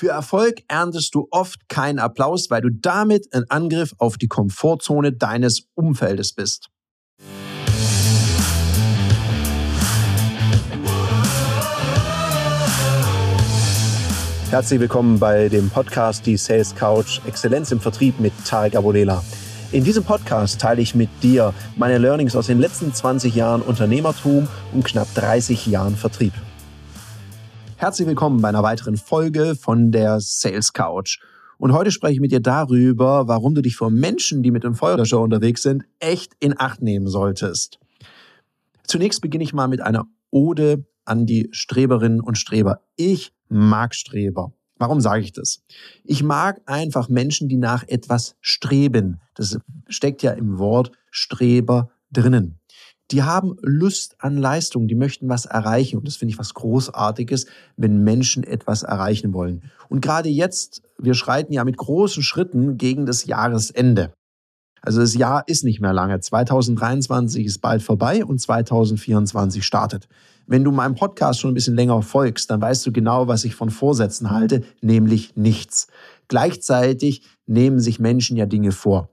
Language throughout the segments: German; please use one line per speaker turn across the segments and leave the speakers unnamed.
Für Erfolg erntest du oft keinen Applaus, weil du damit ein Angriff auf die Komfortzone deines Umfeldes bist. Herzlich willkommen bei dem Podcast Die Sales Couch Exzellenz im Vertrieb mit Tarek Abodela. In diesem Podcast teile ich mit dir meine Learnings aus den letzten 20 Jahren Unternehmertum und knapp 30 Jahren Vertrieb. Herzlich willkommen bei einer weiteren Folge von der Sales Couch. Und heute spreche ich mit dir darüber, warum du dich vor Menschen, die mit dem Feuerlöscher unterwegs sind, echt in Acht nehmen solltest. Zunächst beginne ich mal mit einer Ode an die Streberinnen und Streber. Ich mag Streber. Warum sage ich das? Ich mag einfach Menschen, die nach etwas streben. Das steckt ja im Wort Streber drinnen die haben Lust an Leistung, die möchten was erreichen. Und das finde ich was Großartiges, wenn Menschen etwas erreichen wollen. Und gerade jetzt, wir schreiten ja mit großen Schritten gegen das Jahresende. Also das Jahr ist nicht mehr lange. 2023 ist bald vorbei und 2024 startet. Wenn du meinem Podcast schon ein bisschen länger folgst, dann weißt du genau, was ich von Vorsätzen halte, nämlich nichts. Gleichzeitig nehmen sich Menschen ja Dinge vor.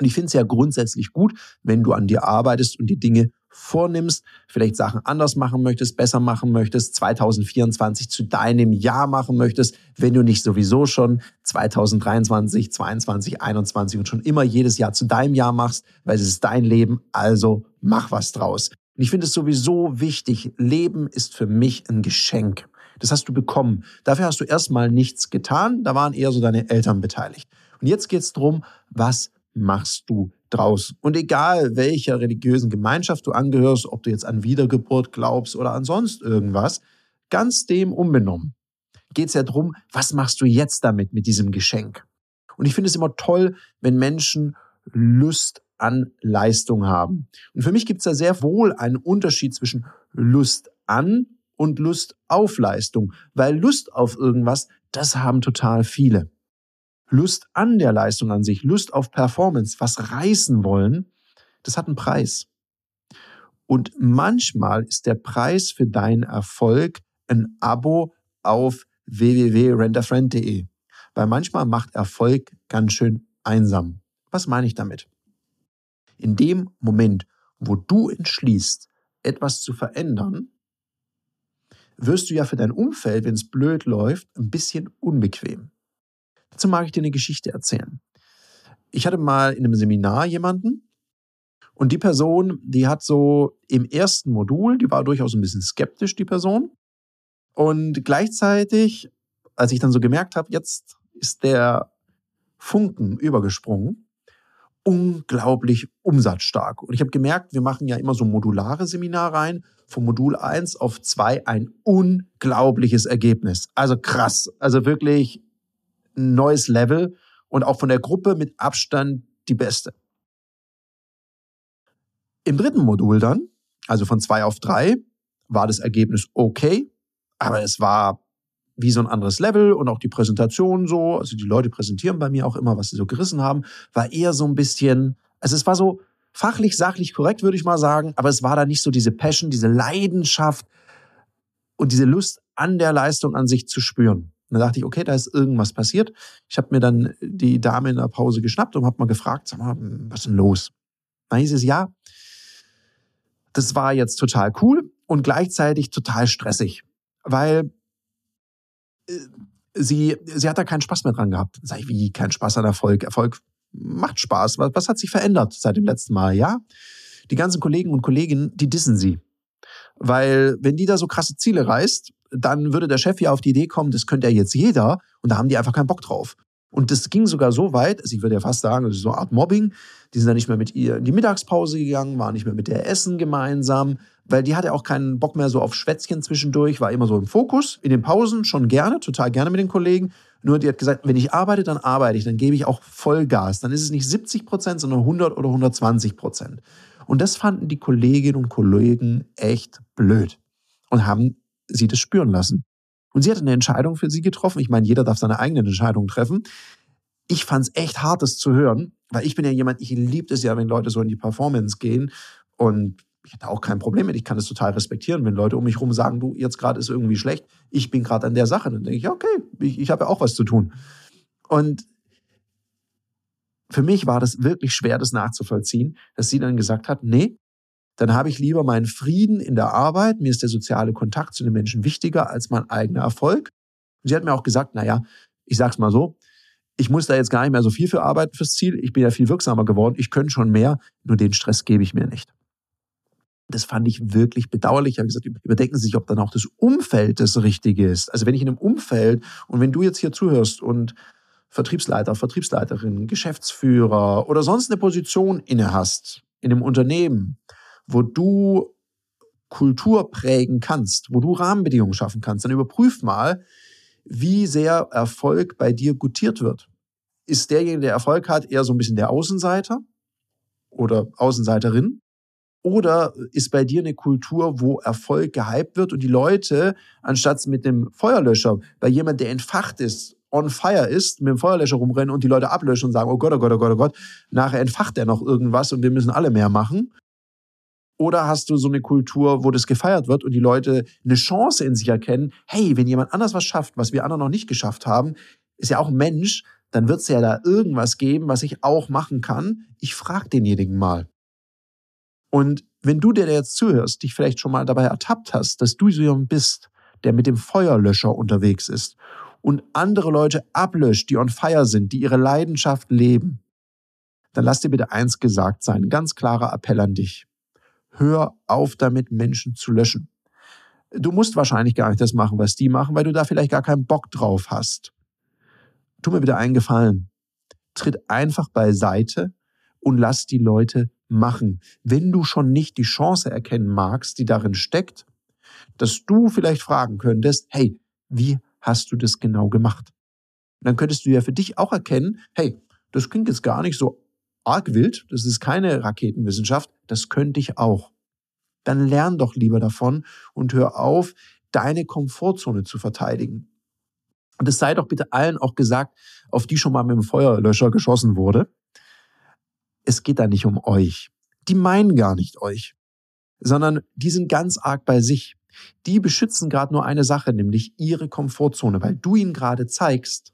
Und ich finde es ja grundsätzlich gut, wenn du an dir arbeitest und die Dinge vornimmst, vielleicht Sachen anders machen möchtest, besser machen möchtest, 2024 zu deinem Jahr machen möchtest, wenn du nicht sowieso schon 2023, 22, 21 und schon immer jedes Jahr zu deinem Jahr machst, weil es ist dein Leben, also mach was draus. Und ich finde es sowieso wichtig, Leben ist für mich ein Geschenk. Das hast du bekommen. Dafür hast du erstmal nichts getan, da waren eher so deine Eltern beteiligt. Und jetzt geht es darum, was machst du draus. Und egal welcher religiösen Gemeinschaft du angehörst, ob du jetzt an Wiedergeburt glaubst oder an sonst irgendwas, ganz dem unbenommen geht es ja darum, was machst du jetzt damit, mit diesem Geschenk? Und ich finde es immer toll, wenn Menschen Lust an Leistung haben. Und für mich gibt es da sehr wohl einen Unterschied zwischen Lust an und Lust auf Leistung, weil Lust auf irgendwas, das haben total viele. Lust an der Leistung an sich, Lust auf Performance, was reißen wollen, das hat einen Preis. Und manchmal ist der Preis für deinen Erfolg ein Abo auf www.renderfriend.de. Weil manchmal macht Erfolg ganz schön einsam. Was meine ich damit? In dem Moment, wo du entschließt, etwas zu verändern, wirst du ja für dein Umfeld, wenn es blöd läuft, ein bisschen unbequem. Dazu mag ich dir eine Geschichte erzählen. Ich hatte mal in einem Seminar jemanden und die Person, die hat so im ersten Modul, die war durchaus ein bisschen skeptisch, die Person. Und gleichzeitig, als ich dann so gemerkt habe, jetzt ist der Funken übergesprungen, unglaublich umsatzstark. Und ich habe gemerkt, wir machen ja immer so modulare Seminare rein, von Modul 1 auf 2 ein unglaubliches Ergebnis. Also krass, also wirklich ein neues Level und auch von der Gruppe mit Abstand die beste. Im dritten Modul dann, also von zwei auf drei, war das Ergebnis okay, aber es war wie so ein anderes Level und auch die Präsentation so, also die Leute präsentieren bei mir auch immer, was sie so gerissen haben, war eher so ein bisschen, also es war so fachlich, sachlich korrekt, würde ich mal sagen, aber es war da nicht so diese Passion, diese Leidenschaft und diese Lust an der Leistung an sich zu spüren. Und da dachte ich, okay, da ist irgendwas passiert. Ich habe mir dann die Dame in der Pause geschnappt und habe mal gefragt, sag mal, was ist denn los? Dann hieß es, ja, das war jetzt total cool und gleichzeitig total stressig, weil äh, sie, sie hat da keinen Spaß mehr dran gehabt. Sag ich, wie, kein Spaß an Erfolg? Erfolg macht Spaß. Was, was hat sich verändert seit dem letzten Mal? Ja, die ganzen Kollegen und Kolleginnen, die dissen sie. Weil wenn die da so krasse Ziele reißt, dann würde der Chef ja auf die Idee kommen, das könnte ja jetzt jeder und da haben die einfach keinen Bock drauf. Und das ging sogar so weit, also ich würde ja fast sagen, das ist so eine Art Mobbing. Die sind dann nicht mehr mit ihr in die Mittagspause gegangen, waren nicht mehr mit der Essen gemeinsam, weil die hatte auch keinen Bock mehr so auf Schwätzchen zwischendurch, war immer so im Fokus. In den Pausen schon gerne, total gerne mit den Kollegen. Nur die hat gesagt, wenn ich arbeite, dann arbeite ich, dann gebe ich auch Vollgas. Dann ist es nicht 70 Prozent, sondern 100 oder 120 Prozent. Und das fanden die Kolleginnen und Kollegen echt blöd und haben sie das spüren lassen. Und sie hat eine Entscheidung für sie getroffen. Ich meine, jeder darf seine eigenen Entscheidungen treffen. Ich fand es echt hart, das zu hören, weil ich bin ja jemand, ich liebe es ja, wenn Leute so in die Performance gehen. Und ich hätte auch kein Problem mit. Ich kann es total respektieren, wenn Leute um mich herum sagen, du, jetzt gerade ist irgendwie schlecht, ich bin gerade an der Sache. Dann denke ich, okay, ich, ich habe ja auch was zu tun. Und für mich war das wirklich schwer, das nachzuvollziehen, dass sie dann gesagt hat, nee, dann habe ich lieber meinen Frieden in der Arbeit, mir ist der soziale Kontakt zu den Menschen wichtiger als mein eigener Erfolg. Und sie hat mir auch gesagt, naja, ich sag's mal so, ich muss da jetzt gar nicht mehr so viel für arbeiten fürs Ziel, ich bin ja viel wirksamer geworden, ich könnte schon mehr, nur den Stress gebe ich mir nicht. Das fand ich wirklich bedauerlich. Ich habe gesagt, überdenken Sie sich, ob dann auch das Umfeld das Richtige ist. Also wenn ich in einem Umfeld und wenn du jetzt hier zuhörst und Vertriebsleiter, Vertriebsleiterin, Geschäftsführer oder sonst eine Position inne hast in einem Unternehmen, wo du Kultur prägen kannst, wo du Rahmenbedingungen schaffen kannst, dann überprüf mal, wie sehr Erfolg bei dir gutiert wird. Ist derjenige, der Erfolg hat, eher so ein bisschen der Außenseiter oder Außenseiterin? Oder ist bei dir eine Kultur, wo Erfolg gehypt wird und die Leute, anstatt mit dem Feuerlöscher, bei jemand, der entfacht ist, on fire ist, mit dem Feuerlöscher rumrennen und die Leute ablöschen und sagen, oh Gott, oh Gott, oh Gott, oh Gott, nachher entfacht er noch irgendwas und wir müssen alle mehr machen. Oder hast du so eine Kultur, wo das gefeiert wird und die Leute eine Chance in sich erkennen, hey, wenn jemand anders was schafft, was wir anderen noch nicht geschafft haben, ist ja auch ein Mensch, dann wird es ja da irgendwas geben, was ich auch machen kann. Ich frage denjenigen mal. Und wenn du dir jetzt zuhörst, dich vielleicht schon mal dabei ertappt hast, dass du so jemand bist, der mit dem Feuerlöscher unterwegs ist und andere Leute ablöscht, die on fire sind, die ihre Leidenschaft leben, dann lass dir bitte eins gesagt sein, ein ganz klarer Appell an dich. Hör auf damit, Menschen zu löschen. Du musst wahrscheinlich gar nicht das machen, was die machen, weil du da vielleicht gar keinen Bock drauf hast. Tu mir bitte einen Gefallen. Tritt einfach beiseite und lass die Leute machen. Wenn du schon nicht die Chance erkennen magst, die darin steckt, dass du vielleicht fragen könntest, hey, wie hast du das genau gemacht? Dann könntest du ja für dich auch erkennen, hey, das klingt jetzt gar nicht so arg wild, das ist keine Raketenwissenschaft, das könnte ich auch. Dann lern doch lieber davon und hör auf, deine Komfortzone zu verteidigen. Und es sei doch bitte allen auch gesagt, auf die schon mal mit dem Feuerlöscher geschossen wurde. Es geht da nicht um euch. Die meinen gar nicht euch, sondern die sind ganz arg bei sich. Die beschützen gerade nur eine Sache, nämlich ihre Komfortzone, weil du ihnen gerade zeigst,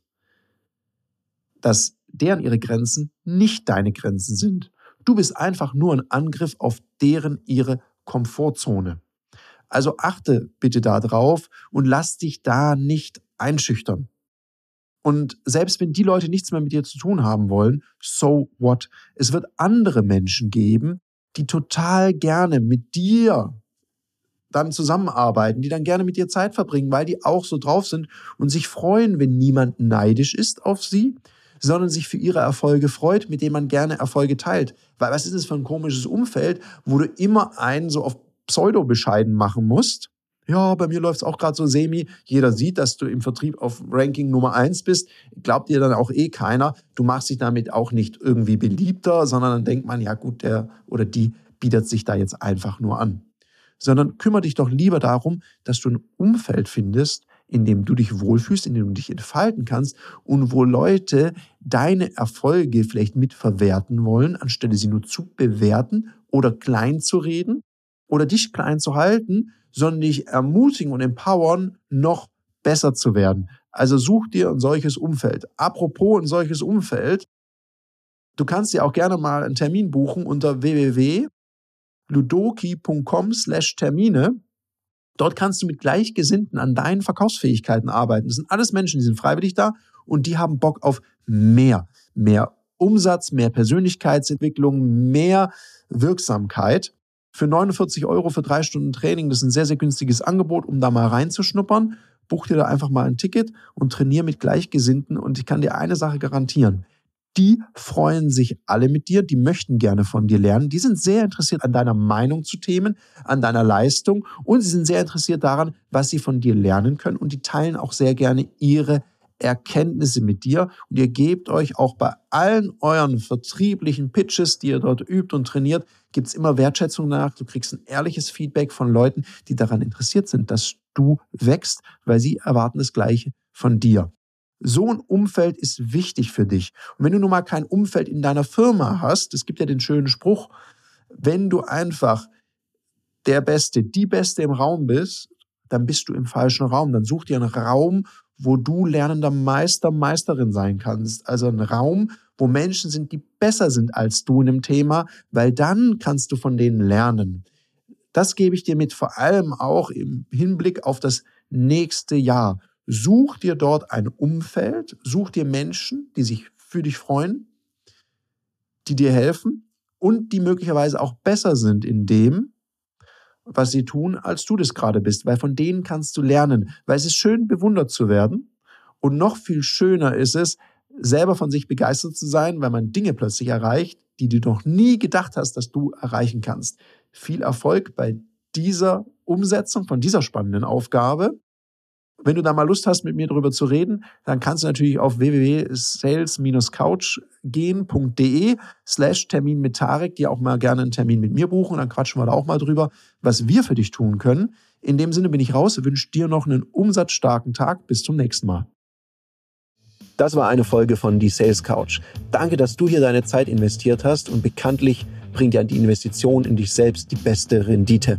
dass deren ihre Grenzen nicht deine Grenzen sind. Du bist einfach nur ein Angriff auf deren ihre Komfortzone. Also achte bitte da drauf und lass dich da nicht einschüchtern. Und selbst wenn die Leute nichts mehr mit dir zu tun haben wollen, so what? Es wird andere Menschen geben, die total gerne mit dir dann zusammenarbeiten, die dann gerne mit dir Zeit verbringen, weil die auch so drauf sind und sich freuen, wenn niemand neidisch ist auf sie, sondern sich für ihre Erfolge freut, mit denen man gerne Erfolge teilt. Weil was ist es für ein komisches Umfeld, wo du immer einen so auf Pseudo bescheiden machen musst? Ja, bei mir läuft es auch gerade so semi. Jeder sieht, dass du im Vertrieb auf Ranking Nummer eins bist. Glaubt dir dann auch eh keiner. Du machst dich damit auch nicht irgendwie beliebter, sondern dann denkt man, ja gut, der oder die bietet sich da jetzt einfach nur an. Sondern kümmere dich doch lieber darum, dass du ein Umfeld findest, in dem du dich wohlfühlst, in dem du dich entfalten kannst und wo Leute deine Erfolge vielleicht mitverwerten wollen, anstelle sie nur zu bewerten oder klein zu reden oder dich klein zu halten, sondern dich ermutigen und empowern, noch besser zu werden. Also such dir ein solches Umfeld. Apropos ein solches Umfeld, du kannst dir auch gerne mal einen Termin buchen unter www.ludoki.com slash Termine Dort kannst du mit Gleichgesinnten an deinen Verkaufsfähigkeiten arbeiten. Das sind alles Menschen, die sind freiwillig da und die haben Bock auf mehr, mehr Umsatz, mehr Persönlichkeitsentwicklung, mehr Wirksamkeit. Für 49 Euro für drei Stunden Training, das ist ein sehr, sehr günstiges Angebot, um da mal reinzuschnuppern. Buch dir da einfach mal ein Ticket und trainier mit Gleichgesinnten. Und ich kann dir eine Sache garantieren die freuen sich alle mit dir, die möchten gerne von dir lernen, die sind sehr interessiert an deiner Meinung zu Themen, an deiner Leistung und sie sind sehr interessiert daran, was sie von dir lernen können und die teilen auch sehr gerne ihre Erkenntnisse mit dir und ihr gebt euch auch bei allen euren vertrieblichen Pitches, die ihr dort übt und trainiert, gibt es immer Wertschätzung nach. Du kriegst ein ehrliches Feedback von Leuten, die daran interessiert sind, dass du wächst, weil sie erwarten das Gleiche von dir. So ein Umfeld ist wichtig für dich. Und wenn du nun mal kein Umfeld in deiner Firma hast, es gibt ja den schönen Spruch, wenn du einfach der Beste, die Beste im Raum bist, dann bist du im falschen Raum. Dann such dir einen Raum, wo du lernender Meister, Meisterin sein kannst. Also ein Raum, wo Menschen sind, die besser sind als du in dem Thema, weil dann kannst du von denen lernen. Das gebe ich dir mit, vor allem auch im Hinblick auf das nächste Jahr. Such dir dort ein Umfeld, such dir Menschen, die sich für dich freuen, die dir helfen und die möglicherweise auch besser sind in dem, was sie tun, als du das gerade bist, weil von denen kannst du lernen, weil es ist schön, bewundert zu werden und noch viel schöner ist es, selber von sich begeistert zu sein, weil man Dinge plötzlich erreicht, die du noch nie gedacht hast, dass du erreichen kannst. Viel Erfolg bei dieser Umsetzung von dieser spannenden Aufgabe wenn du da mal Lust hast, mit mir darüber zu reden, dann kannst du natürlich auf www.sales-couchgehen.de slash Termin mit Tarek dir auch mal gerne einen Termin mit mir buchen. Dann quatschen wir da auch mal drüber, was wir für dich tun können. In dem Sinne bin ich raus, wünsche dir noch einen umsatzstarken Tag. Bis zum nächsten Mal. Das war eine Folge von Die Sales Couch. Danke, dass du hier deine Zeit investiert hast und bekanntlich bringt ja die Investition in dich selbst die beste Rendite.